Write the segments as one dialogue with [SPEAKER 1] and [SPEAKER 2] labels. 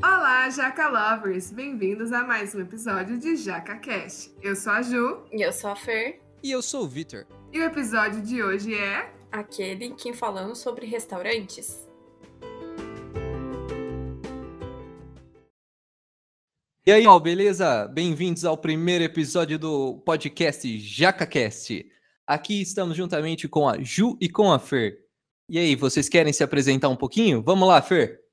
[SPEAKER 1] Olá, Jaca Lovers! Bem-vindos a mais um episódio de Jaca Cast. Eu sou a Ju.
[SPEAKER 2] E eu sou a Fer.
[SPEAKER 3] E eu sou o Vitor.
[SPEAKER 1] E o episódio de hoje é.
[SPEAKER 2] Aquele em que falamos sobre restaurantes.
[SPEAKER 3] E aí, ó, beleza? Bem-vindos ao primeiro episódio do podcast JacaCast. Aqui estamos juntamente com a Ju e com a Fer. E aí, vocês querem se apresentar um pouquinho? Vamos lá, Fer.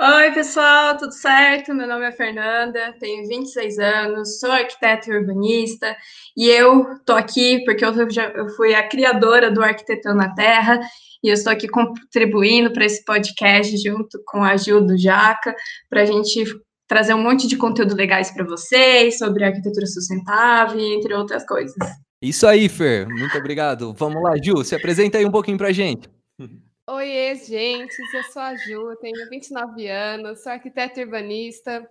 [SPEAKER 4] Oi, pessoal, tudo certo? Meu nome é Fernanda, tenho 26 anos, sou arquiteta e urbanista e eu tô aqui porque eu, já, eu fui a criadora do Arquitetando na Terra e eu estou aqui contribuindo para esse podcast junto com a Gil do Jaca, para a gente trazer um monte de conteúdo legais para vocês sobre arquitetura sustentável, entre outras coisas.
[SPEAKER 3] Isso aí, Fer. Muito obrigado. Vamos lá, Ju, se apresenta aí um pouquinho para gente.
[SPEAKER 5] Oi, gente. Eu sou a Ju, tenho 29 anos, sou arquiteta urbanista,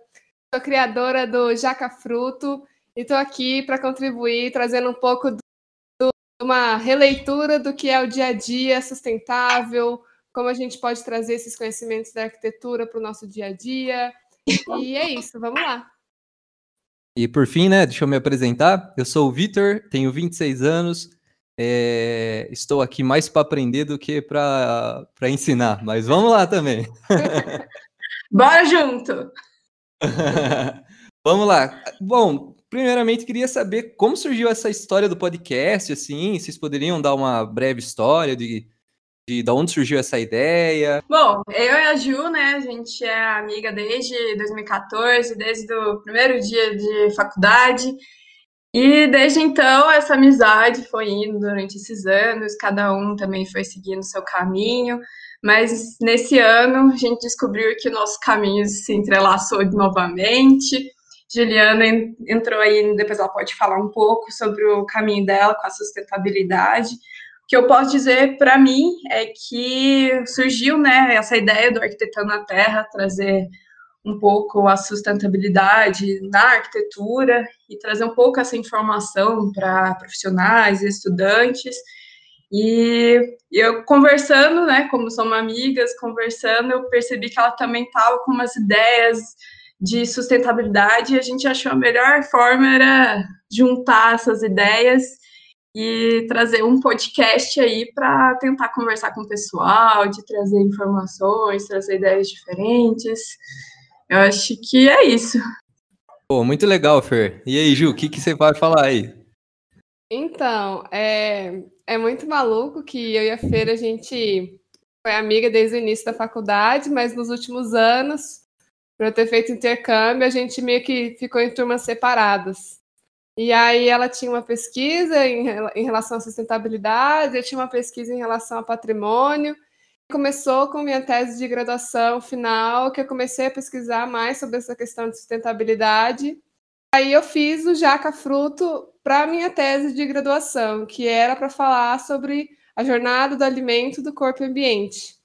[SPEAKER 5] sou criadora do Jaca Fruto e estou aqui para contribuir, trazendo um pouco de uma releitura do que é o dia a dia sustentável, como a gente pode trazer esses conhecimentos da arquitetura para o nosso dia a dia, e é isso, vamos lá.
[SPEAKER 3] E por fim, né, deixa eu me apresentar. Eu sou o Vitor, tenho 26 anos. É, estou aqui mais para aprender do que para ensinar, mas vamos lá também.
[SPEAKER 4] Bora junto!
[SPEAKER 3] vamos lá. Bom, primeiramente queria saber como surgiu essa história do podcast, assim, vocês poderiam dar uma breve história de de, de onde surgiu essa ideia?
[SPEAKER 4] Bom, eu e a Ju, né, a gente é amiga desde 2014, desde o primeiro dia de faculdade. E desde então, essa amizade foi indo durante esses anos, cada um também foi seguindo seu caminho, mas nesse ano a gente descobriu que o nosso caminho se entrelaçou novamente. Juliana entrou aí, depois ela pode falar um pouco sobre o caminho dela com a sustentabilidade. O que eu posso dizer para mim é que surgiu né, essa ideia do Arquitetando na Terra, trazer um pouco a sustentabilidade na arquitetura e trazer um pouco essa informação para profissionais e estudantes. E eu conversando, né, como somos amigas, conversando, eu percebi que ela também estava com umas ideias de sustentabilidade e a gente achou a melhor forma era juntar essas ideias e trazer um podcast aí para tentar conversar com o pessoal, de trazer informações, trazer ideias diferentes. Eu acho que é isso.
[SPEAKER 3] Pô, muito legal, Fer. E aí, Ju, o que, que você vai falar aí?
[SPEAKER 5] Então, é, é muito maluco que eu e a Fer, a gente foi amiga desde o início da faculdade, mas nos últimos anos, por eu ter feito intercâmbio, a gente meio que ficou em turmas separadas. E aí ela tinha uma pesquisa em, em relação à sustentabilidade, eu tinha uma pesquisa em relação ao patrimônio. Começou com minha tese de graduação final, que eu comecei a pesquisar mais sobre essa questão de sustentabilidade. Aí eu fiz o Jaca Fruto para minha tese de graduação, que era para falar sobre a jornada do alimento do corpo e ambiente.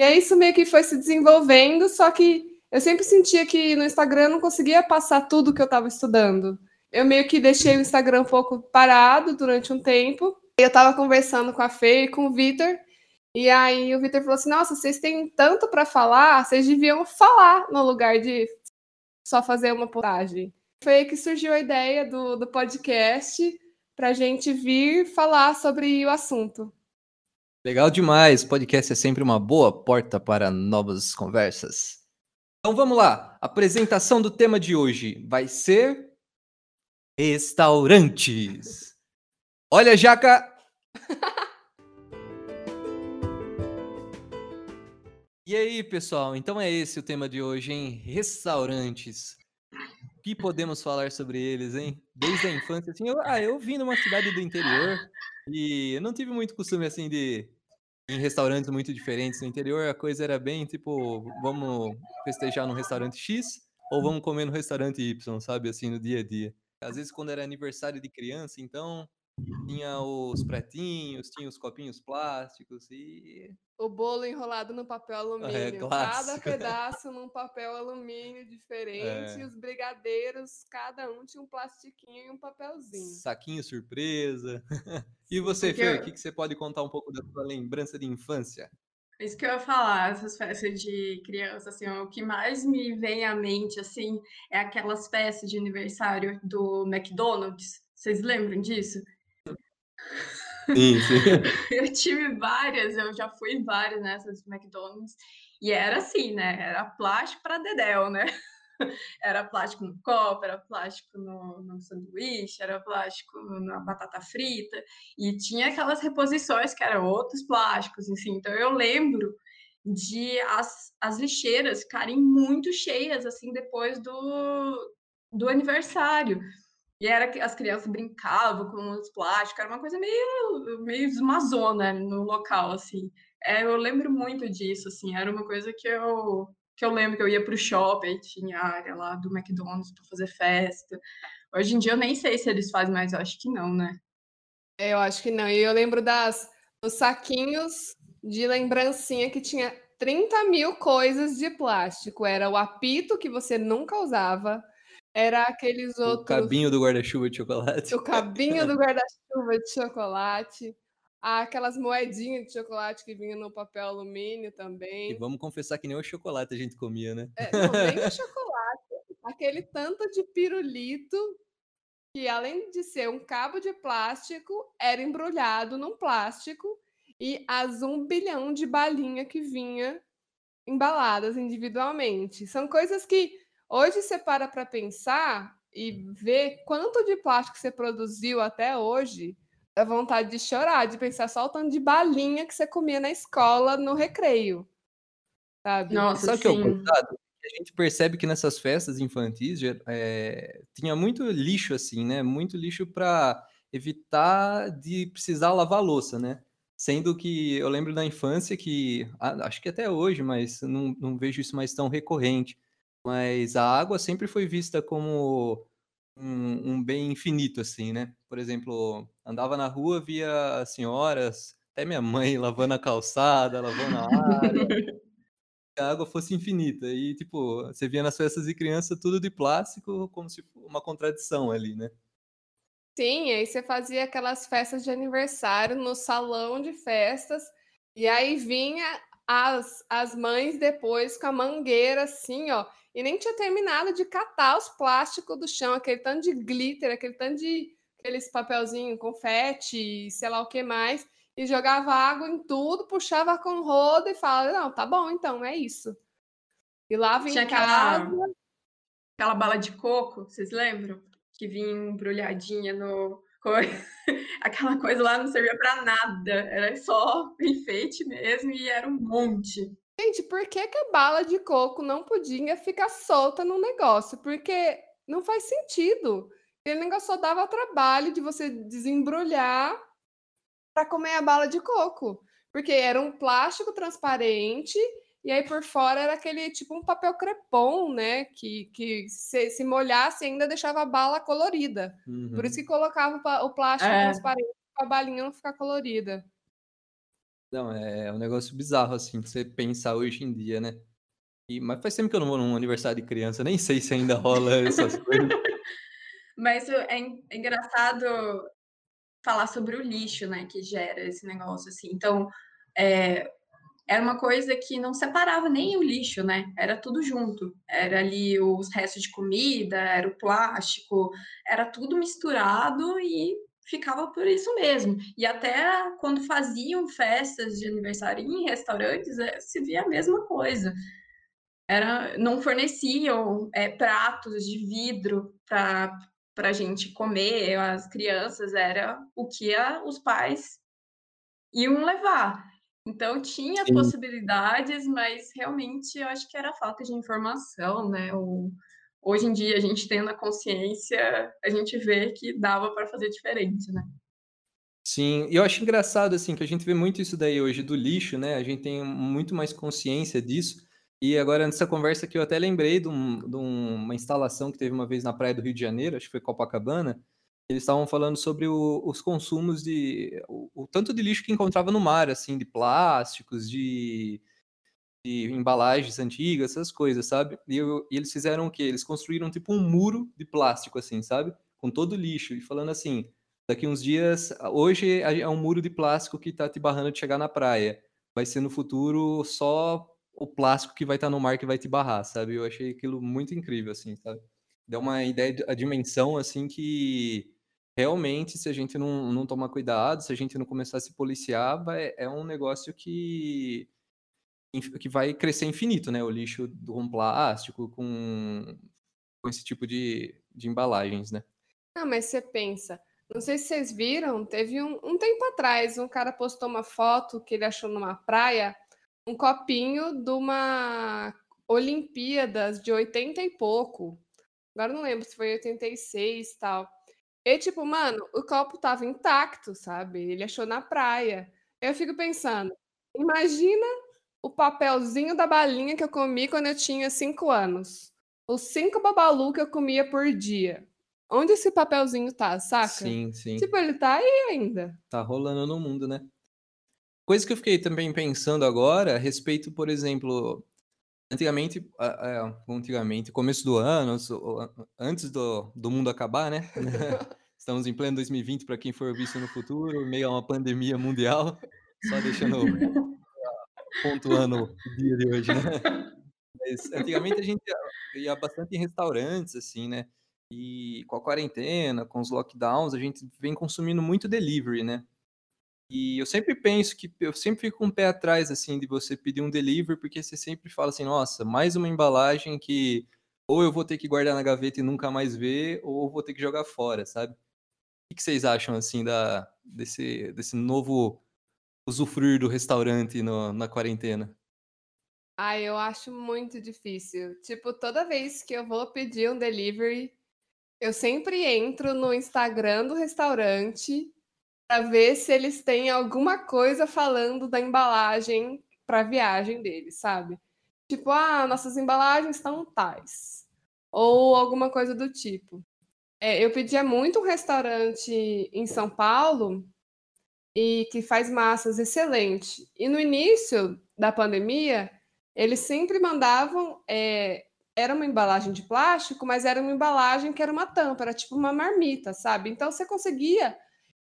[SPEAKER 5] E aí isso meio que foi se desenvolvendo, só que eu sempre sentia que no Instagram eu não conseguia passar tudo que eu estava estudando eu meio que deixei o Instagram um pouco parado durante um tempo. Eu estava conversando com a Fê e com o Vitor, e aí o Vitor falou assim: Nossa, vocês têm tanto para falar, vocês deviam falar no lugar de só fazer uma postagem. Foi aí que surgiu a ideia do, do podcast para a gente vir falar sobre o assunto.
[SPEAKER 3] Legal demais. Podcast é sempre uma boa porta para novas conversas. Então vamos lá. Apresentação do tema de hoje vai ser Restaurantes. Olha, Jaca. e aí, pessoal? Então é esse o tema de hoje, hein? Restaurantes. O que podemos falar sobre eles, hein? Desde a infância, assim, eu, ah, eu vim numa cidade do interior e eu não tive muito costume, assim, de em restaurantes muito diferentes no interior. A coisa era bem, tipo, vamos festejar no restaurante X ou vamos comer no restaurante Y, sabe? Assim, no dia a dia. Às vezes, quando era aniversário de criança, então tinha os pretinhos, tinha os copinhos plásticos e.
[SPEAKER 5] O bolo enrolado no papel é, alumínio. É, cada pedaço num papel alumínio diferente. É. E os brigadeiros, cada um tinha um plastiquinho e um papelzinho.
[SPEAKER 3] Saquinho surpresa. e você, Fer, o que, que você pode contar um pouco da sua lembrança de infância?
[SPEAKER 4] Isso que eu ia falar, essas festas de criança, assim, o que mais me vem à mente, assim, é aquelas festas de aniversário do McDonald's. Vocês lembram disso?
[SPEAKER 3] Sim, sim.
[SPEAKER 4] Eu tive várias, eu já fui em várias nessas do McDonald's, e era assim, né? Era plástico para dedéu, né? Era plástico no copo, era plástico no, no sanduíche, era plástico na batata frita, e tinha aquelas reposições que eram outros plásticos, assim. Então eu lembro de as, as lixeiras ficarem muito cheias, assim, depois do, do aniversário. E era que as crianças brincavam com os plásticos, era uma coisa meio, meio uma no local, assim. É, eu lembro muito disso, assim, era uma coisa que eu, que eu lembro que eu ia para o shopping, tinha a área lá do McDonald's para fazer festa. Hoje em dia eu nem sei se eles fazem, mas eu acho que não, né?
[SPEAKER 5] Eu acho que não. E eu lembro das, dos saquinhos de lembrancinha que tinha 30 mil coisas de plástico. Era o apito que você nunca usava, era aqueles outros.
[SPEAKER 3] O cabinho do guarda-chuva de chocolate.
[SPEAKER 5] O cabinho do guarda-chuva de chocolate. Aquelas moedinhas de chocolate que vinham no papel alumínio também.
[SPEAKER 3] E vamos confessar que nem o chocolate a gente comia, né?
[SPEAKER 5] É, não, nem o chocolate. Aquele tanto de pirulito que, além de ser um cabo de plástico, era embrulhado num plástico e as um bilhão de balinha que vinha embaladas individualmente. São coisas que Hoje você para para pensar e ver quanto de plástico você produziu até hoje, dá vontade de chorar, de pensar só o tanto de balinha que você comia na escola no recreio. Sabe?
[SPEAKER 3] Nossa, Sabe o que é o coitado? A gente percebe que nessas festas infantis é, tinha muito lixo, assim, né? Muito lixo para evitar de precisar lavar louça, né? Sendo que eu lembro da infância que, acho que até hoje, mas não, não vejo isso mais tão recorrente mas a água sempre foi vista como um, um, bem infinito, assim, né? Por exemplo, andava na rua, via senhoras, até minha mãe lavando a calçada, lavando a área, a água fosse infinita. E, tipo, você via nas festas de criança tudo de plástico, como se fosse uma contradição ali, né?
[SPEAKER 5] Sim, aí você fazia aquelas festas de aniversário no salão de festas, e aí vinha as, as mães depois com a mangueira assim, ó, e nem tinha terminado de catar os plásticos do chão, aquele tanto de glitter, aquele tanto de aqueles papelzinho, confete, sei lá o que mais, e jogava água em tudo, puxava com roda e falava, não, tá bom, então, é isso. E lá vem
[SPEAKER 4] Tinha casa... aquela, aquela bala de coco, vocês lembram? Que vinha embrulhadinha no... Aquela coisa lá não servia para nada, era só enfeite mesmo e era um monte.
[SPEAKER 5] Gente, por que, que a bala de coco não podia ficar solta no negócio? Porque não faz sentido. Aquele negócio só dava trabalho de você desembrulhar para comer a bala de coco. Porque era um plástico transparente e aí por fora era aquele tipo um papel crepom, né? Que, que se, se molhasse ainda deixava a bala colorida. Uhum. Por isso que colocava o plástico é. transparente para a balinha não ficar colorida.
[SPEAKER 3] Não, é, é um negócio bizarro, assim, de você pensar hoje em dia, né? E, mas faz tempo que eu não vou num aniversário de criança, nem sei se ainda rola essas coisas.
[SPEAKER 4] Mas é engraçado falar sobre o lixo, né, que gera esse negócio, assim. Então, é, era uma coisa que não separava nem o lixo, né? Era tudo junto. Era ali os restos de comida, era o plástico, era tudo misturado e ficava por isso mesmo. E até quando faziam festas de aniversário em restaurantes, é, se via a mesma coisa. Era, não forneciam é, pratos de vidro para a gente comer, as crianças, era o que a, os pais iam levar. Então tinha Sim. possibilidades, mas realmente eu acho que era falta de informação, né? O, hoje em dia, a gente tendo a consciência, a gente vê que dava para fazer diferente, né?
[SPEAKER 3] Sim, e eu acho engraçado, assim, que a gente vê muito isso daí hoje do lixo, né? A gente tem muito mais consciência disso. E agora, nessa conversa aqui, eu até lembrei de, um, de uma instalação que teve uma vez na praia do Rio de Janeiro, acho que foi Copacabana. Eles estavam falando sobre o, os consumos de. O, o, tanto de lixo que encontrava no mar, assim, de plásticos, de de embalagens antigas, essas coisas, sabe? E, eu, e, eles fizeram o quê? Eles construíram tipo um muro de plástico, assim, sabe? Com todo o lixo. E falando assim, daqui uns dias, hoje é um muro de plástico que tá te barrando de chegar na praia. vai ser no futuro só o plástico que vai estar no mar que vai te barrar, sabe? Eu achei aquilo muito incrível, assim, sabe? Deu uma ideia, a dimensão, assim, que realmente, se a gente não, não tomar cuidado, se a gente não começar a se policiar, vai, é um negócio que, que vai crescer infinito, né? O lixo com plástico, com, com esse tipo de, de embalagens, né?
[SPEAKER 5] Ah, mas você pensa, não sei se vocês viram, teve um, um tempo atrás, um cara postou uma foto que ele achou numa praia, um copinho de uma Olimpíadas de 80 e pouco. Agora não lembro se foi 86 e tal. E tipo, mano, o copo tava intacto, sabe? Ele achou na praia. Eu fico pensando, imagina o papelzinho da balinha que eu comi quando eu tinha 5 anos. Os cinco babalu que eu comia por dia. Onde esse papelzinho tá, saca?
[SPEAKER 3] Sim, sim.
[SPEAKER 5] Tipo, ele tá aí ainda.
[SPEAKER 3] Tá rolando no mundo, né? Coisa que eu fiquei também pensando agora, a respeito, por exemplo, antigamente, antigamente, começo do ano, antes do, do mundo acabar, né? Estamos em pleno 2020 para quem for visto no futuro, meio a uma pandemia mundial, só deixando pontuando o dia de hoje, né? Mas antigamente a gente ia, bastante em restaurantes, assim, né? E com a quarentena, com os lockdowns, a gente vem consumindo muito delivery, né? E eu sempre penso que eu sempre fico com um pé atrás assim de você pedir um delivery, porque você sempre fala assim, nossa, mais uma embalagem que ou eu vou ter que guardar na gaveta e nunca mais ver, ou vou ter que jogar fora, sabe? O que vocês acham assim da desse desse novo usufruir do restaurante no, na quarentena?
[SPEAKER 5] Ah, eu acho muito difícil. Tipo, toda vez que eu vou pedir um delivery, eu sempre entro no Instagram do restaurante para ver se eles têm alguma coisa falando da embalagem para viagem deles, sabe? Tipo, ah, nossas embalagens estão tais. Ou alguma coisa do tipo. É, eu pedia muito um restaurante em São Paulo e que faz massas excelente. E no início da pandemia, eles sempre mandavam. É, era uma embalagem de plástico, mas era uma embalagem que era uma tampa, era tipo uma marmita, sabe? Então você conseguia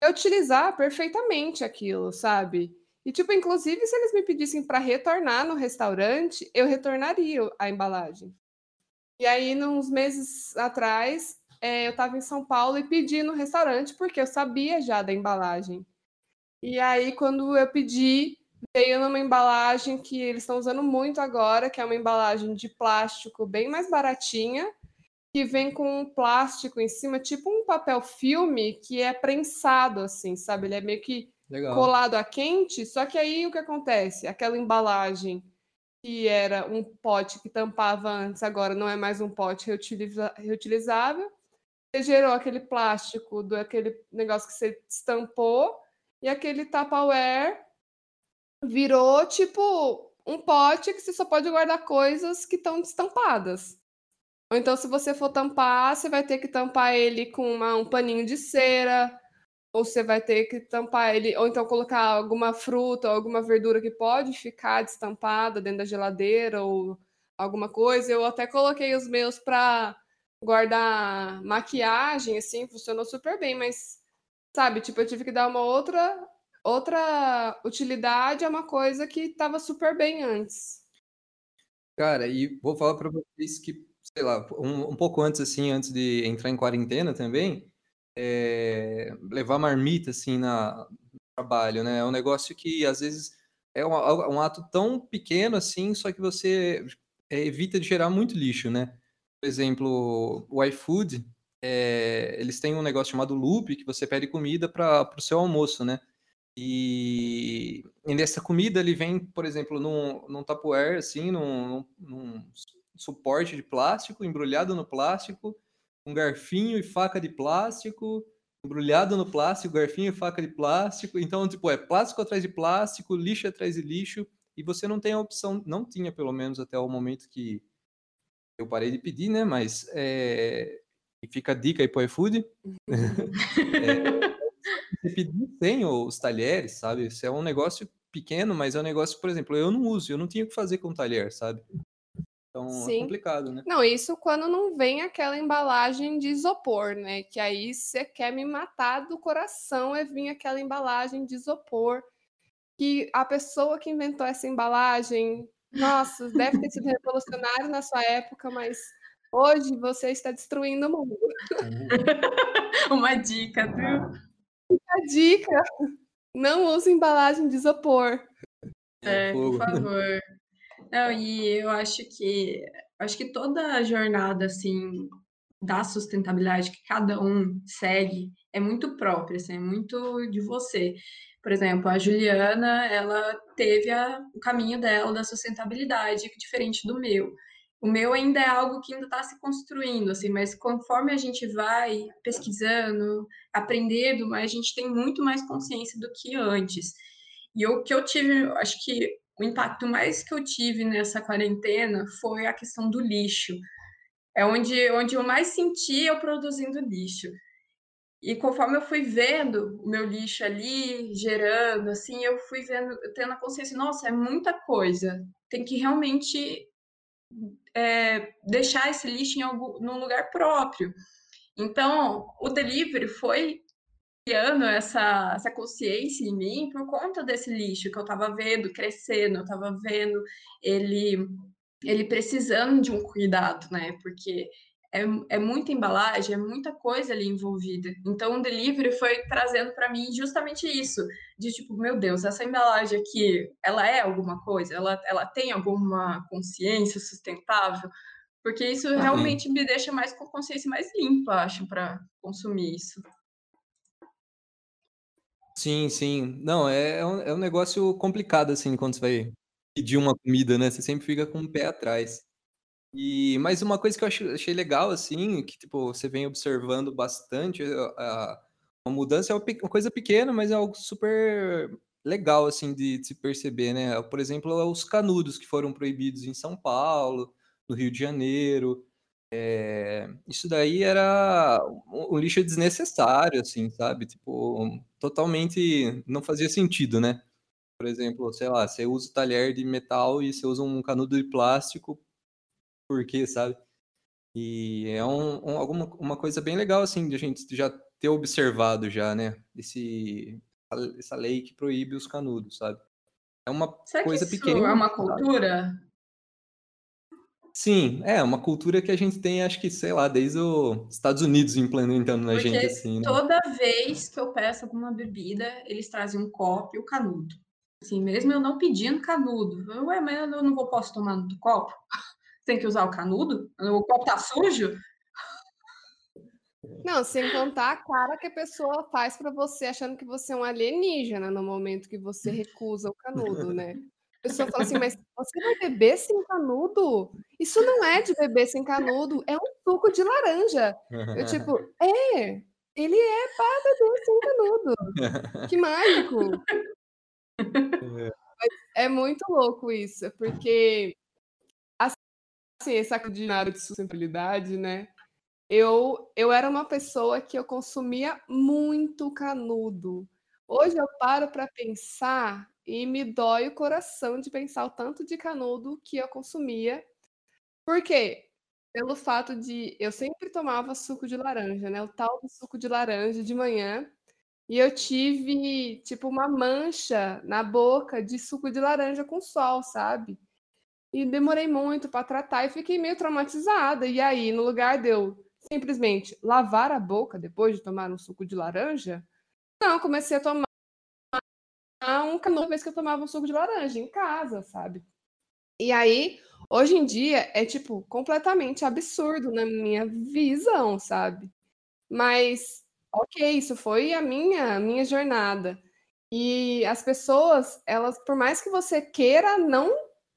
[SPEAKER 5] utilizar perfeitamente aquilo, sabe? E, tipo, inclusive, se eles me pedissem para retornar no restaurante, eu retornaria a embalagem. E aí, uns meses atrás, é, eu estava em São Paulo e pedi no restaurante, porque eu sabia já da embalagem. E aí, quando eu pedi, veio numa embalagem que eles estão usando muito agora, que é uma embalagem de plástico bem mais baratinha, que vem com um plástico em cima, tipo um papel filme que é prensado, assim, sabe? Ele é meio que Legal. colado a quente, só que aí o que acontece? Aquela embalagem que era um pote que tampava antes, agora não é mais um pote reutiliza reutilizável. Você gerou aquele plástico do aquele negócio que você estampou e aquele Tupperware virou tipo um pote que você só pode guardar coisas que estão estampadas. Ou então, se você for tampar, você vai ter que tampar ele com uma, um paninho de cera, ou você vai ter que tampar ele, ou então colocar alguma fruta alguma verdura que pode ficar destampada dentro da geladeira ou alguma coisa. Eu até coloquei os meus para guardar maquiagem, assim, funcionou super bem, mas sabe, tipo, eu tive que dar uma outra outra utilidade a uma coisa que estava super bem antes.
[SPEAKER 3] Cara, e vou falar para vocês que sei lá, um, um pouco antes, assim, antes de entrar em quarentena também, é, levar marmita, assim, na, trabalho, né? É um negócio que, às vezes, é um, um ato tão pequeno, assim, só que você evita de gerar muito lixo, né? Por exemplo, o iFood, é, eles têm um negócio chamado Loop, que você pede comida para o seu almoço, né? E, e nessa comida ele vem, por exemplo, num, num Tupperware, assim, num, num suporte de plástico, embrulhado no plástico, um garfinho e faca de plástico, embrulhado no plástico, garfinho e faca de plástico. Então, tipo, é plástico atrás de plástico, lixo atrás de lixo, e você não tem a opção, não tinha pelo menos até o momento que eu parei de pedir, né? Mas é, fica a dica aí pro iFood. é, você pedir sem os talheres, sabe? Isso é um negócio pequeno, mas é um negócio, por exemplo, eu não uso, eu não tinha o que fazer com talher, sabe? Então é Sim. é complicado, né?
[SPEAKER 5] Não, isso quando não vem aquela embalagem de isopor, né? Que aí você quer me matar do coração é vir aquela embalagem de isopor. que a pessoa que inventou essa embalagem, nossa, deve ter sido revolucionário na sua época, mas hoje você está destruindo o mundo.
[SPEAKER 4] Uma dica, viu?
[SPEAKER 5] A dica: não use embalagem de isopor.
[SPEAKER 4] É, por favor. Não, e eu acho que acho que toda a jornada assim da sustentabilidade que cada um segue é muito própria, assim, é muito de você. Por exemplo, a Juliana, ela teve a, o caminho dela da sustentabilidade diferente do meu. O meu ainda é algo que ainda está se construindo, assim, mas conforme a gente vai pesquisando, aprendendo, a gente tem muito mais consciência do que antes. E o que eu tive, acho que o impacto mais que eu tive nessa quarentena foi a questão do lixo. É onde, onde eu mais senti eu produzindo lixo. E conforme eu fui vendo o meu lixo ali, gerando, assim, eu fui vendo, tendo a consciência, nossa, é muita coisa. Tem que realmente é, deixar esse lixo em algum, num lugar próprio. Então, o delivery foi criando essa, essa consciência em mim por conta desse lixo que eu estava vendo crescendo, eu estava vendo ele, ele precisando de um cuidado, né? Porque é, é muita embalagem, é muita coisa ali envolvida. Então, o delivery foi trazendo para mim justamente isso, de tipo, meu Deus, essa embalagem aqui, ela é alguma coisa? Ela, ela tem alguma consciência sustentável? Porque isso realmente me deixa mais com consciência mais limpa, acho, para consumir isso.
[SPEAKER 3] Sim, sim. Não, é, é um, é um negócio complicado, assim, quando você vai pedir uma comida, né? Você sempre fica com o pé atrás. E mas uma coisa que eu achei legal, assim, que tipo, você vem observando bastante, a, a mudança é uma coisa pequena, mas é algo super legal, assim, de, de se perceber, né? Por exemplo, os canudos que foram proibidos em São Paulo, no Rio de Janeiro. É, isso daí era um, lixo desnecessário, assim, sabe? Tipo, totalmente não fazia sentido, né? Por exemplo, sei lá, você usa o talher de metal e você usa um canudo de plástico porquê, sabe? E é um, um, alguma, uma coisa bem legal, assim, de a gente já ter observado já, né? Esse, essa lei que proíbe os canudos, sabe? É uma
[SPEAKER 4] Será
[SPEAKER 3] coisa
[SPEAKER 4] que isso
[SPEAKER 3] pequena.
[SPEAKER 4] É uma cultura?
[SPEAKER 3] Sim, é uma cultura que a gente tem, acho que, sei lá, desde os Estados Unidos implementando na
[SPEAKER 4] Porque
[SPEAKER 3] gente, assim, né?
[SPEAKER 4] toda vez que eu peço alguma bebida, eles trazem um copo e o canudo. Assim, mesmo eu não pedindo canudo. Ué, mas eu não vou posso tomar no copo? tem que usar o canudo? O copo tá sujo?
[SPEAKER 5] Não, sem contar a cara que a pessoa faz para você achando que você é um alienígena no momento que você recusa o canudo, né? Pessoa fala assim, mas você vai beber sem canudo? Isso não é de beber sem canudo, é um suco de laranja. Eu tipo, é, ele é para beber sem canudo. Que mágico. É. é muito louco isso, porque assim, esse ordinário de sustentabilidade, né? Eu, eu era uma pessoa que eu consumia muito canudo. Hoje eu paro para pensar e me dói o coração de pensar o tanto de canudo que eu consumia. Por quê? Pelo fato de eu sempre tomava suco de laranja, né? O tal do suco de laranja de manhã. E eu tive, tipo, uma mancha na boca de suco de laranja com sol, sabe? E demorei muito para tratar e fiquei meio traumatizada. E aí, no lugar de eu simplesmente lavar a boca depois de tomar um suco de laranja, não, comecei a tomar um canudo vez que eu tomava um suco de laranja em casa, sabe? E aí, hoje em dia, é tipo completamente absurdo na minha visão, sabe? Mas, ok, isso foi a minha, minha jornada. E as pessoas, elas, por mais que você queira não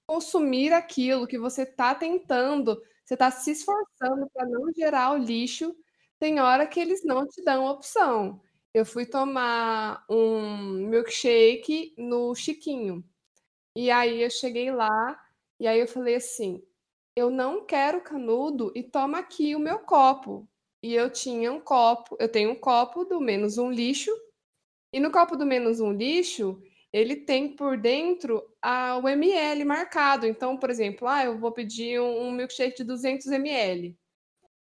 [SPEAKER 5] consumir aquilo que você está tentando, você está se esforçando para não gerar o lixo, tem hora que eles não te dão opção. Eu fui tomar um milkshake no Chiquinho. E aí eu cheguei lá e aí eu falei assim: "Eu não quero canudo e toma aqui o meu copo". E eu tinha um copo, eu tenho um copo do menos um lixo. E no copo do menos um lixo, ele tem por dentro a, o ml marcado. Então, por exemplo, ah, eu vou pedir um, um milkshake de 200 ml.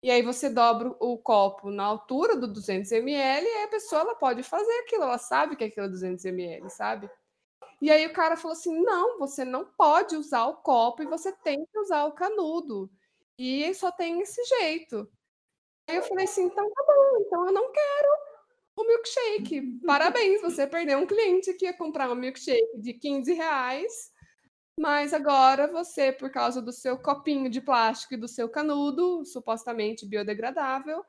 [SPEAKER 5] E aí você dobra o copo na altura do 200 ml e a pessoa ela pode fazer aquilo, ela sabe que aquilo é 200 ml, sabe? E aí o cara falou assim: não, você não pode usar o copo e você tem que usar o canudo. E só tem esse jeito. Aí eu falei assim: então tá bom, então eu não quero o milkshake. Parabéns, você perdeu um cliente que ia comprar um milkshake de 15 reais. Mas agora você, por causa do seu copinho de plástico e do seu canudo, supostamente biodegradável,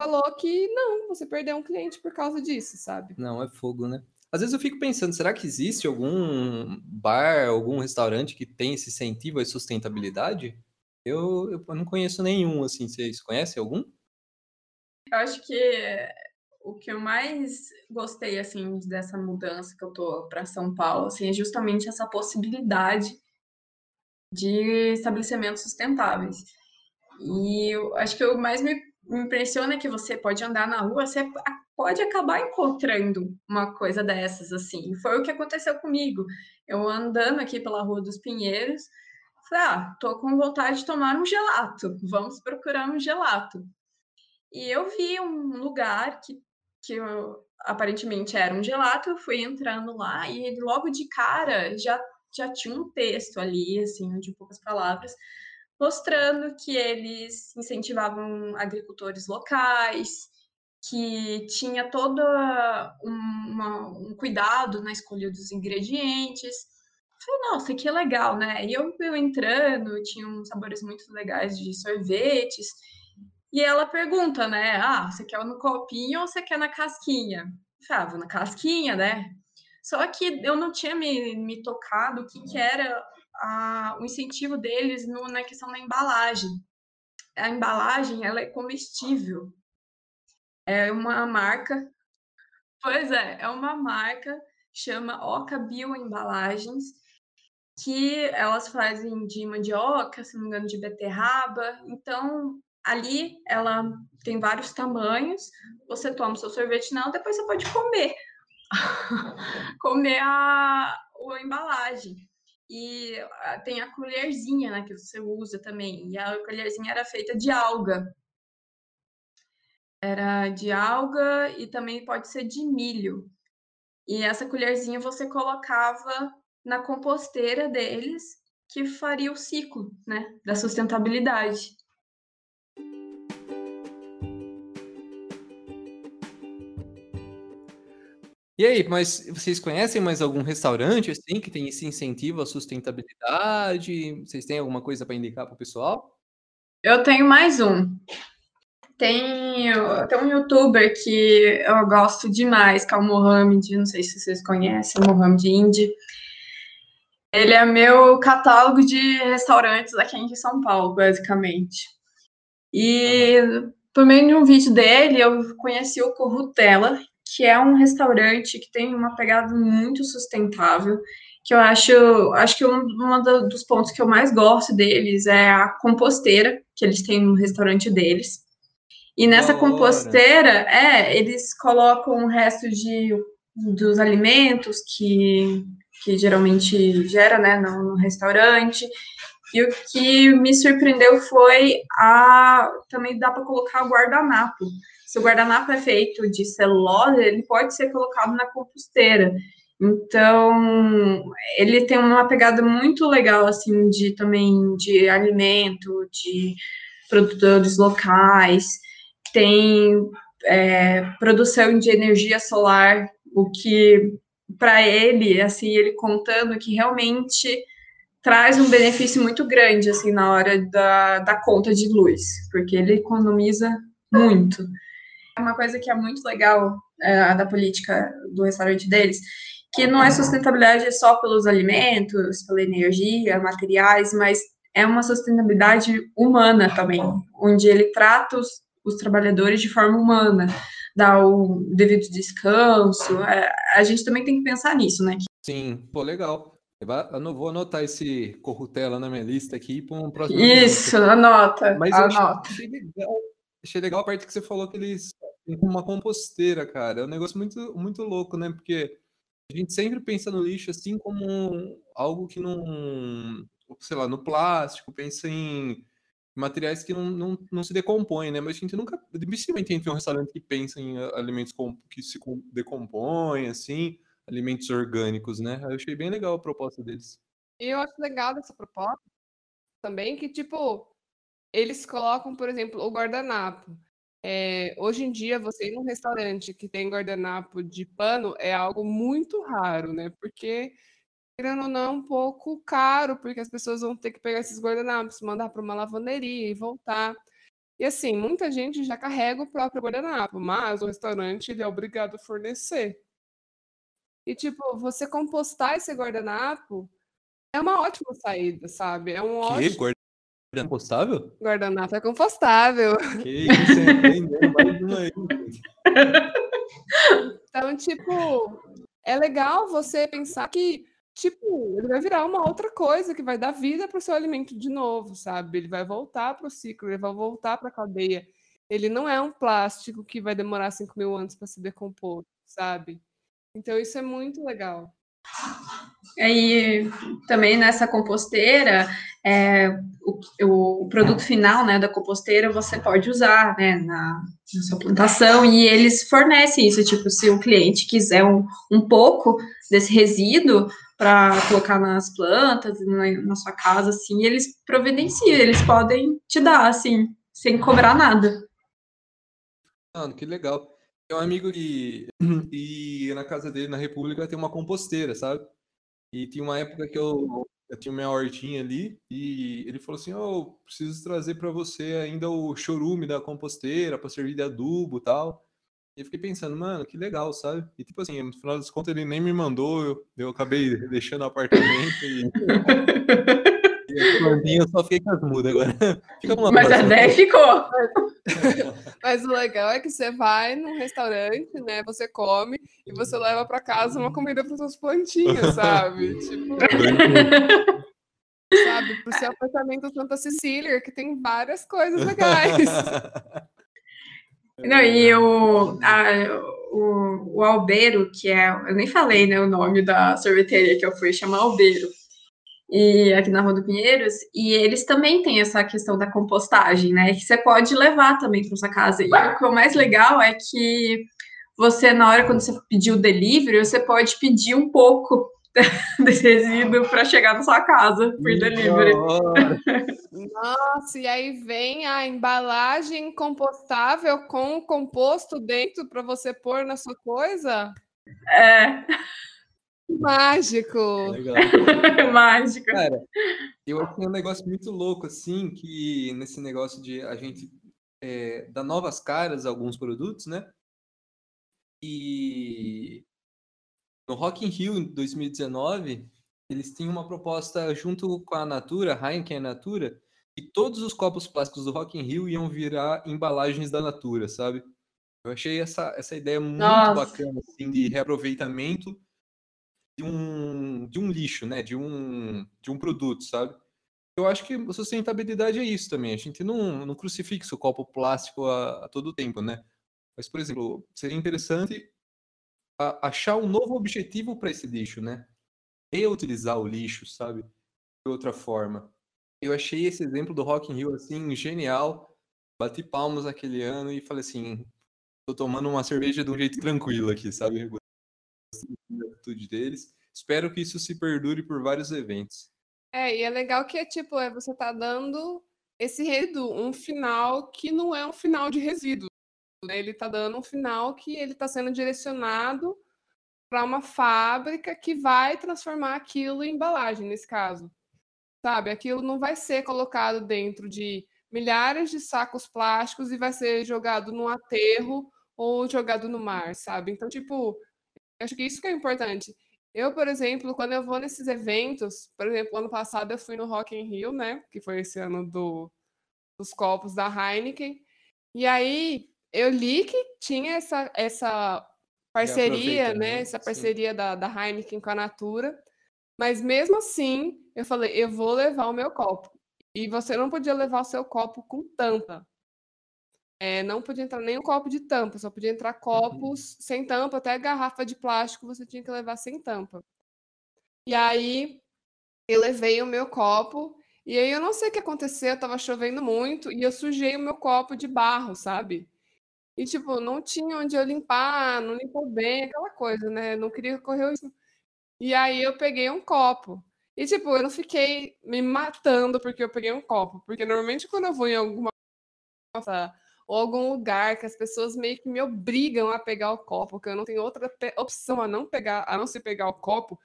[SPEAKER 5] falou que não, você perdeu um cliente por causa disso, sabe?
[SPEAKER 3] Não, é fogo, né? Às vezes eu fico pensando, será que existe algum bar, algum restaurante que tem esse incentivo à sustentabilidade? Eu, eu não conheço nenhum, assim. Vocês conhecem algum?
[SPEAKER 4] Eu acho que o que eu mais gostei, assim, dessa mudança que eu tô para São Paulo, assim, é justamente essa possibilidade de estabelecimentos sustentáveis. E eu acho que o mais me impressiona que você pode andar na rua, você pode acabar encontrando uma coisa dessas, assim. Foi o que aconteceu comigo. Eu andando aqui pela Rua dos Pinheiros, falei, ah, tô com vontade de tomar um gelato, vamos procurar um gelato. E eu vi um lugar que, que eu, aparentemente era um gelato, eu fui entrando lá e logo de cara já, já tinha um texto ali, assim, de poucas palavras, mostrando que eles incentivavam agricultores locais, que tinha todo um, um cuidado na escolha dos ingredientes. Falei, nossa, que legal, né? E eu, eu entrando, tinha uns sabores muito legais de sorvetes. E ela pergunta, né? Ah, você quer no copinho ou você quer na casquinha? Falei, ah, na casquinha, né? Só que eu não tinha me, me tocado o que, que era a, o incentivo deles no, na questão da embalagem. A embalagem ela é comestível. É uma marca. Pois é, é uma marca chama Oca Bio Embalagens, que elas fazem de mandioca, se não me engano, de beterraba. Então, ali ela tem vários tamanhos. Você toma o seu sorvete não, depois você pode comer. comer a, a embalagem. E ah, tem a colherzinha, né, que você usa também. E a colherzinha era feita de alga. Era de alga e também pode ser de milho. E essa colherzinha você colocava na composteira deles, que faria o ciclo, né, da sustentabilidade.
[SPEAKER 3] E aí, mas vocês conhecem mais algum restaurante assim que tem esse incentivo à sustentabilidade? Vocês têm alguma coisa para indicar para o pessoal?
[SPEAKER 4] Eu tenho mais um. Tem, tem um youtuber que eu gosto demais, que é o Mohamed, não sei se vocês conhecem, o Mohamed Indy. Ele é meu catálogo de restaurantes aqui em São Paulo, basicamente. E por meio de um vídeo dele, eu conheci o Corrutela, que é um restaurante que tem uma pegada muito sustentável, que eu acho, acho que um, um dos pontos que eu mais gosto deles é a composteira que eles têm no restaurante deles. E nessa composteira, é, eles colocam o resto de, dos alimentos que, que geralmente gera, né, no, no restaurante. E o que me surpreendeu foi a também dá para colocar o guardanapo. Se o guardanapo é feito de celulose, ele pode ser colocado na composteira. Então, ele tem uma pegada muito legal, assim, de também de alimento, de produtores locais, tem é, produção de energia solar, o que para ele, assim, ele contando que realmente traz um benefício muito grande, assim, na hora da, da conta de luz, porque ele economiza muito. Uma coisa que é muito legal é, da política do restaurante deles, que não é sustentabilidade só pelos alimentos, pela energia, materiais, mas é uma sustentabilidade humana também, onde ele trata os, os trabalhadores de forma humana, dá o devido descanso. É, a gente também tem que pensar nisso, né?
[SPEAKER 3] Sim, pô, legal. Eu não vou anotar esse corrutela na minha lista aqui para um próximo.
[SPEAKER 4] Isso, anota.
[SPEAKER 3] Mas
[SPEAKER 4] anota.
[SPEAKER 3] achei legal, achei legal a parte que você falou que eles uma composteira, cara. É um negócio muito, muito louco, né? Porque a gente sempre pensa no lixo assim como algo que não, sei lá, no plástico, pensa em materiais que não, não, não se decompõem, né? Mas a gente nunca, dificilmente entra em um restaurante que pensa em alimentos que se decompõem, assim. alimentos orgânicos, né? Eu achei bem legal a proposta deles.
[SPEAKER 5] E eu acho legal dessa proposta também que, tipo, eles colocam, por exemplo, o guardanapo. É, hoje em dia, você ir num restaurante que tem guardanapo de pano é algo muito raro, né? Porque, querendo ou não, é um pouco caro, porque as pessoas vão ter que pegar esses guardanapos, mandar para uma lavanderia e voltar. E assim, muita gente já carrega o próprio guardanapo, mas o restaurante ele é obrigado a fornecer. E, tipo, você compostar esse guardanapo é uma ótima saída, sabe? É um ótimo.
[SPEAKER 3] Compostável?
[SPEAKER 5] Guardanapo é compostável.
[SPEAKER 3] Que isso, hein? Aprendendo mais uma aí.
[SPEAKER 5] Então, tipo, é legal você pensar que, tipo, ele vai virar uma outra coisa que vai dar vida para o seu alimento de novo, sabe? Ele vai voltar para o ciclo, ele vai voltar para a cadeia. Ele não é um plástico que vai demorar 5 mil anos para se decompor, sabe? Então, isso é muito legal.
[SPEAKER 4] Aí também nessa composteira, é, o, o produto final né, da composteira você pode usar né, na, na sua plantação e eles fornecem isso, tipo, se o cliente quiser um, um pouco desse resíduo para colocar nas plantas, na, na sua casa, assim, eles providenciam, eles podem te dar, assim, sem cobrar nada.
[SPEAKER 3] Mano, que legal. Tem um amigo que e na casa dele, na República, tem uma composteira, sabe? E tinha uma época que eu, eu tinha minha hortinha ali e ele falou assim: "Oh, preciso trazer para você ainda o chorume da composteira para servir de adubo, e tal". E eu fiquei pensando, mano, que legal, sabe? E tipo assim, no final das contas ele nem me mandou, eu, eu acabei deixando o apartamento e, eu só fiquei com as mudas agora. Fica uma
[SPEAKER 4] Mas a
[SPEAKER 3] próxima.
[SPEAKER 4] ideia ficou.
[SPEAKER 5] Mas o legal é que você vai num restaurante, né? Você come e você leva para casa uma comida para suas plantinhas, sabe? Tipo, sabe, pro seu apartamento Santa Cecília, que tem várias coisas legais.
[SPEAKER 4] Não, e o, a- o, o Albeiro, que é. Eu nem falei né, o nome da sorveteria que eu fui, chama Albeiro. E aqui na Rua do Pinheiros, e eles também têm essa questão da compostagem, né? Que você pode levar também para sua casa. E o que é mais legal é que você, na hora quando você pedir o delivery, você pode pedir um pouco desse resíduo para chegar na sua casa por delivery.
[SPEAKER 5] Nossa, e aí vem a embalagem compostável com o composto dentro para você pôr na sua coisa?
[SPEAKER 4] É,
[SPEAKER 5] Mágico!
[SPEAKER 3] Legal.
[SPEAKER 4] mágico.
[SPEAKER 3] Cara, eu achei um negócio muito louco, assim, que nesse negócio de a gente é, dar novas caras a alguns produtos, né? E no Rock in Rio, em 2019, eles tinham uma proposta junto com a Natura, Heineken e a Natura, e todos os copos plásticos do Rock in Rio iam virar embalagens da Natura, sabe? Eu achei essa, essa ideia muito
[SPEAKER 4] Nossa.
[SPEAKER 3] bacana, assim, de reaproveitamento um, de um lixo, né? De um, de um produto, sabe? Eu acho que sustentabilidade é isso também. A gente não, não crucifixa o copo plástico a, a todo tempo, né? Mas, por exemplo, seria interessante achar um novo objetivo para esse lixo, né? Reutilizar o lixo, sabe? De outra forma. Eu achei esse exemplo do Rock in Rio, assim, genial. Bati palmas aquele ano e falei assim, tô tomando uma cerveja de um jeito tranquilo aqui, sabe? Atitude deles. Espero que isso se perdure por vários eventos.
[SPEAKER 5] É, e é legal que é tipo, é, você tá dando esse resíduo, um final que não é um final de resíduo. né? Ele tá dando um final que ele tá sendo direcionado para uma fábrica que vai transformar aquilo em embalagem, nesse caso. Sabe? Aquilo não vai ser colocado dentro de milhares de sacos plásticos e vai ser jogado no aterro ou jogado no mar, sabe? Então, tipo, acho que isso que é importante. Eu, por exemplo, quando eu vou nesses eventos, por exemplo, ano passado eu fui no Rock in Rio, né? Que foi esse ano do, dos copos da Heineken. E aí eu li que tinha essa, essa parceria, né?
[SPEAKER 3] né?
[SPEAKER 5] Essa
[SPEAKER 3] Sim.
[SPEAKER 5] parceria da, da Heineken com a Natura. Mas mesmo assim, eu falei, eu vou levar o meu copo. E você não podia levar o seu copo com tampa. É, não podia entrar nem um copo de tampa, só podia entrar copos sem tampa, até garrafa de plástico você tinha que levar sem tampa. E aí eu levei o meu copo, e aí eu não sei o que aconteceu, tava chovendo muito, e eu sujei o meu copo de barro, sabe? E, tipo, não tinha onde eu limpar, não limpou bem, aquela coisa, né? Não queria correr o risco. E aí eu peguei um copo. E, tipo, eu não fiquei me matando porque eu peguei um copo. Porque normalmente quando eu vou em alguma ou algum lugar que as pessoas meio que me obrigam a pegar o copo, que eu não tenho outra opção a não pegar, a não se pegar o copo,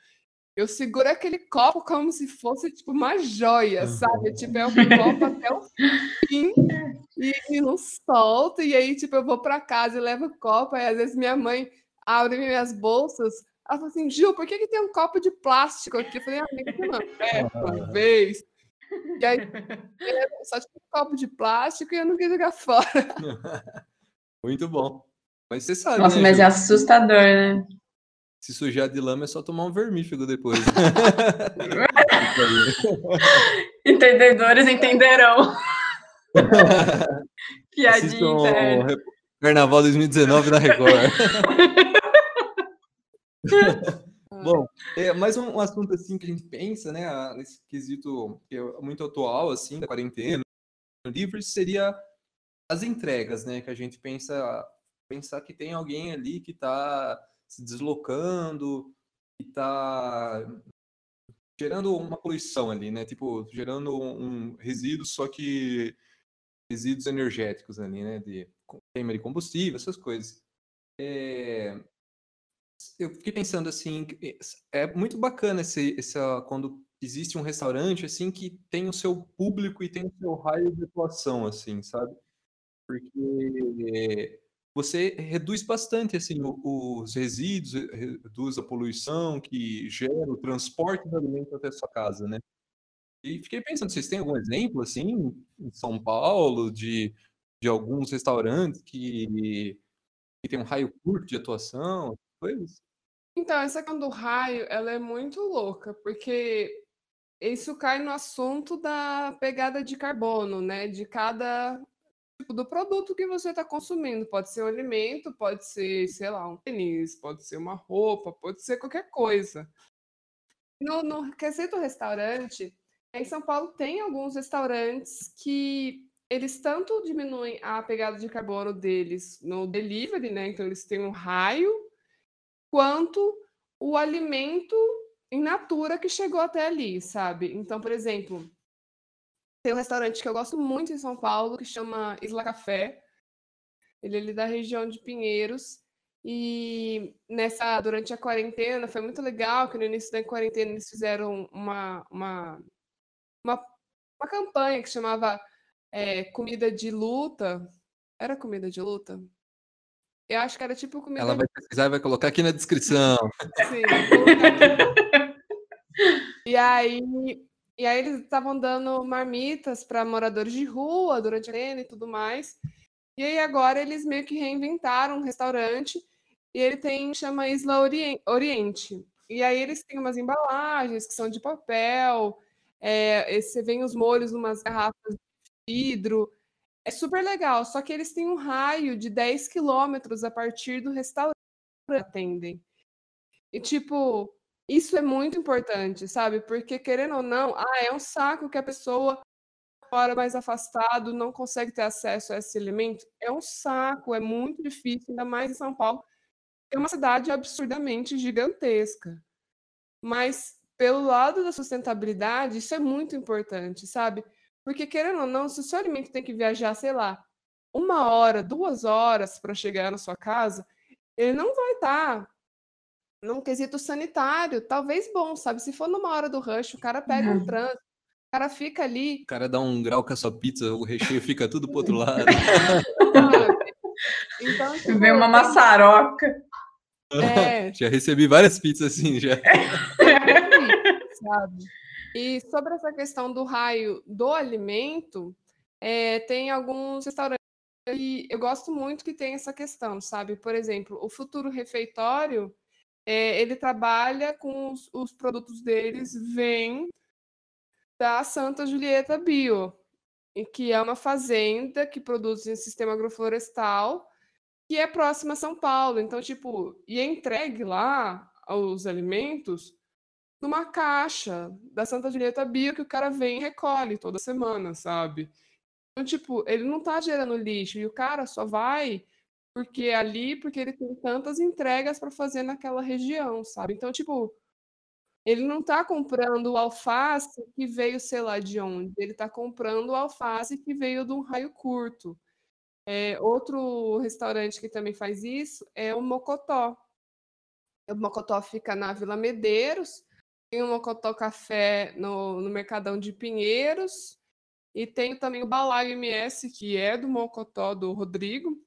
[SPEAKER 5] eu seguro aquele copo como se fosse tipo uma joia, sabe? Tipo, é o copo até o fim e, e não solto. E aí, tipo, eu vou para casa e levo o copo. Aí, às vezes, minha mãe abre minhas bolsas. Ela fala assim, Gil, por que, que tem um copo de plástico aqui? Eu falei, amiga, não é uma vez. E aí, só tinha um copo de plástico e eu não quis jogar fora.
[SPEAKER 3] Muito bom. Mas você sabe.
[SPEAKER 4] Nossa,
[SPEAKER 3] né,
[SPEAKER 4] mas
[SPEAKER 3] Ju?
[SPEAKER 4] é assustador, né?
[SPEAKER 3] Se sujar de lama é só tomar um vermífugo depois.
[SPEAKER 4] Entendedores entenderão. Piadinha interna.
[SPEAKER 3] Carnaval 2019 na Record. Bom, é, mais um, um assunto assim que a gente pensa, né, nesse quesito que é muito atual, assim, da quarentena, livre, seria as entregas, né, que a gente pensa, pensar que tem alguém ali que está se deslocando, que está gerando uma poluição ali, né, tipo, gerando um, um resíduo, só que resíduos energéticos ali, né, de queima de combustível, essas coisas. É, eu fiquei pensando assim, que é muito bacana esse, essa, quando existe um restaurante assim que tem o seu público e tem o seu raio de atuação, assim, sabe? Porque você reduz bastante assim os resíduos, re- reduz a poluição que gera o transporte do alimento até a sua casa, né? E fiquei pensando, vocês têm algum exemplo assim em São Paulo de, de alguns restaurantes que, que tem um raio curto de atuação,
[SPEAKER 5] Então, essa questão do raio, ela é muito louca, porque isso cai no assunto da pegada de carbono, né? De cada tipo do produto que você está consumindo. Pode ser um alimento, pode ser, sei lá, um tênis, pode ser uma roupa, pode ser qualquer coisa. No, no quesito restaurante, em São Paulo tem alguns restaurantes que eles tanto diminuem a pegada de carbono deles no delivery, né? Então eles têm um raio, quanto o alimento in natura que chegou até ali, sabe? Então, por exemplo, tem um restaurante que eu gosto muito em São Paulo que chama Isla Café. Ele é ali da região de Pinheiros. E nessa durante a quarentena foi muito legal que no início da quarentena eles fizeram uma uma, uma, uma campanha que chamava é, comida de luta. Era comida de luta? Eu acho que era tipo comida
[SPEAKER 3] Ela vai pesquisar e vai colocar aqui na descrição.
[SPEAKER 5] Sim, aqui. E aí, e aí eles estavam dando marmitas para moradores de rua durante a quarentena e tudo mais. E aí agora eles meio que reinventaram um restaurante e ele tem chama Isla Orien- Oriente. E aí eles têm umas embalagens que são de papel, é, você vem os molhos numas garrafas de vidro. É super legal, só que eles têm um raio de 10 quilômetros a partir do restaurante que atendem. E, tipo, isso é muito importante, sabe? Porque, querendo ou não, ah, é um saco que a pessoa fora mais afastado não consegue ter acesso a esse alimento. É um saco, é muito difícil, ainda mais em São Paulo, é uma cidade absurdamente gigantesca. Mas, pelo lado da sustentabilidade, isso é muito importante, sabe? Porque, querendo ou não, se o seu alimento tem que viajar, sei lá, uma hora, duas horas para chegar na sua casa, ele não vai estar num quesito sanitário, talvez bom, sabe? Se for numa hora do rush, o cara pega um
[SPEAKER 4] Uhum.
[SPEAKER 5] trânsito, o cara fica ali,
[SPEAKER 3] O cara dá um grau com a sua pizza, o recheio fica tudo pro outro lado.
[SPEAKER 5] Então, tipo,
[SPEAKER 4] Vem uma maçaroca.
[SPEAKER 5] É,
[SPEAKER 3] Já recebi várias pizzas assim, já.
[SPEAKER 5] sabe? E sobre essa questão do raio do alimento, é, tem alguns restaurantes e eu gosto muito que tem essa questão, sabe? Por exemplo, o Futuro Refeitório, é, ele trabalha com os, os produtos deles, vêm da Santa Julieta Bio, que é uma fazenda que produz em sistema agroflorestal, que é próxima a São Paulo. Então, tipo, e é entregue lá os alimentos numa caixa da Santa Julieta Bio que o cara vem e recolhe toda semana, sabe? Então, tipo, ele não tá gerando lixo e o cara só vai porque ali, porque ele tem tantas entregas para fazer naquela região, sabe? Então, tipo, ele não está comprando o alface que veio, sei lá de onde, ele está comprando o alface que veio de um raio curto. É, outro restaurante que também faz isso é o Mocotó. O Mocotó fica na Vila Medeiros, tem o Mocotó Café no, no Mercadão de Pinheiros, e tem também o Balaio MS, que é do Mocotó do Rodrigo,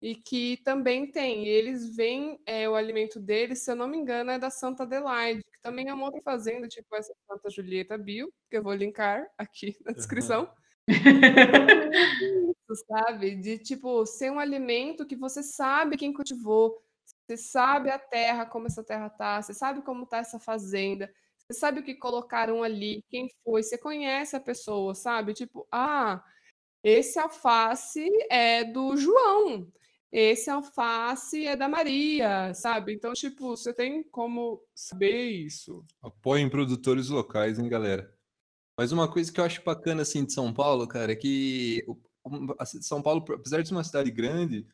[SPEAKER 5] e que também tem. Eles vêm, é, o alimento deles, se eu não me engano, é da Santa Adelaide, que também é uma outra fazenda, tipo essa Santa Julieta Bio, que eu vou linkar aqui na descrição. Isso, sabe? De tipo ser um alimento que você sabe quem cultivou, você sabe a terra, como essa terra tá, você sabe como tá essa fazenda, você sabe o que colocaram ali, quem foi, você conhece a pessoa, sabe? Tipo, ah, esse alface é do João esse alface é da Maria, sabe? Então, tipo, você tem como saber isso.
[SPEAKER 3] Apoiem produtores locais, hein, galera? Mas uma coisa que eu acho bacana, assim, de São Paulo, cara, é que São Paulo, apesar de ser uma cidade grande,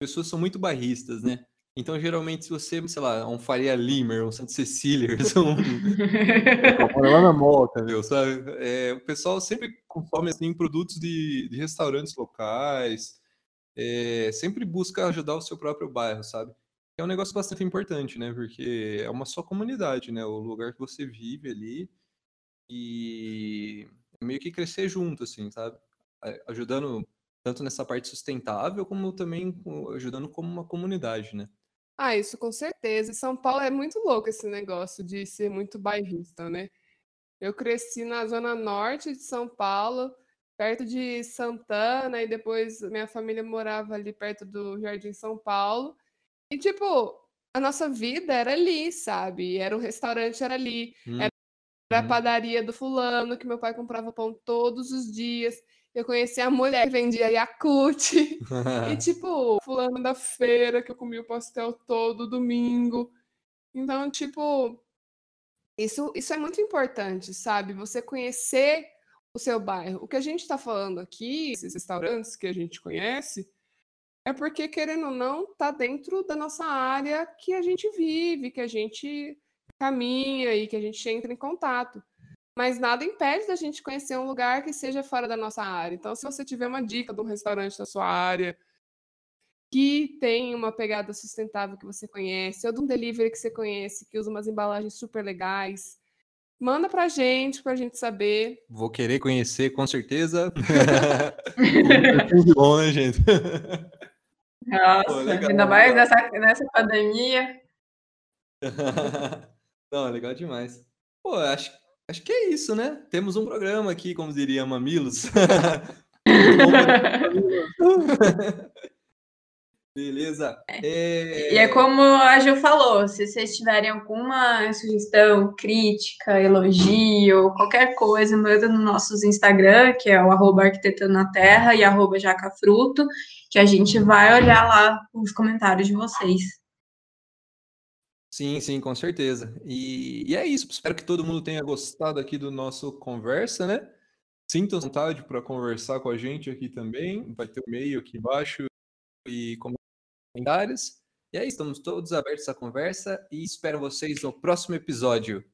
[SPEAKER 3] as pessoas são muito barristas, né? Então, geralmente, se você, sei lá, um Faria Limer, um Santa Cecília, um... lá na moca, viu, sabe? É, o pessoal sempre consome, assim, produtos de, de restaurantes locais, é, sempre busca ajudar o seu próprio bairro, sabe? É um negócio bastante importante, né? Porque é uma só comunidade, né? O lugar que você vive ali e meio que crescer junto, assim, sabe? Ajudando tanto nessa parte sustentável como também ajudando como uma comunidade, né?
[SPEAKER 5] Ah, isso com certeza. São Paulo é muito louco esse negócio de ser muito bairrista, né? Eu cresci na zona norte de São Paulo, perto de Santana, e depois minha família morava ali perto do Jardim São Paulo. E, tipo, a nossa vida era ali, sabe? Era o restaurante, era ali. Hum. Era a hum. padaria do fulano, que meu pai comprava pão todos os dias. Eu conheci a mulher que vendia Yakut. e, tipo, fulano da feira, que eu comia o pastel todo domingo. Então, tipo, isso, isso é muito importante, sabe? Você conhecer o seu bairro. O que a gente está falando aqui, esses restaurantes que a gente conhece, é porque, querendo ou não, está dentro da nossa área que a gente vive, que a gente caminha e que a gente entra em contato. Mas nada impede da gente conhecer um lugar que seja fora da nossa área. Então, se você tiver uma dica de um restaurante da sua área, que tem uma pegada sustentável que você conhece, ou de um delivery que você conhece, que usa umas embalagens super legais, Manda pra gente, pra gente saber.
[SPEAKER 3] Vou querer conhecer, com certeza. bom, né, gente?
[SPEAKER 4] Nossa, Pô, legal, ainda mais nessa, nessa pandemia.
[SPEAKER 3] Não, legal demais. Pô, acho, acho que é isso, né? Temos um programa aqui, como diria Mamilos. Beleza.
[SPEAKER 4] É... E é como a Ju falou, se vocês tiverem alguma sugestão, crítica, elogio, qualquer coisa, manda no nossos Instagram, que é o arroba arquitetando na terra e arroba jacafruto, que a gente vai olhar lá os comentários de vocês.
[SPEAKER 3] Sim, sim, com certeza. E, e é isso. Espero que todo mundo tenha gostado aqui do nosso conversa, né? Sinta vontade para conversar com a gente aqui também. Vai ter o um e-mail aqui embaixo e comentários. E aí, estamos todos abertos à conversa e espero vocês no próximo episódio.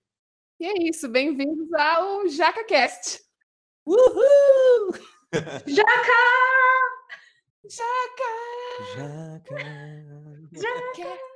[SPEAKER 5] E é isso, bem-vindos ao JacaCast.
[SPEAKER 3] Uhul!
[SPEAKER 4] Jaca!
[SPEAKER 5] Jaca!
[SPEAKER 3] Jaca!
[SPEAKER 5] Jaca!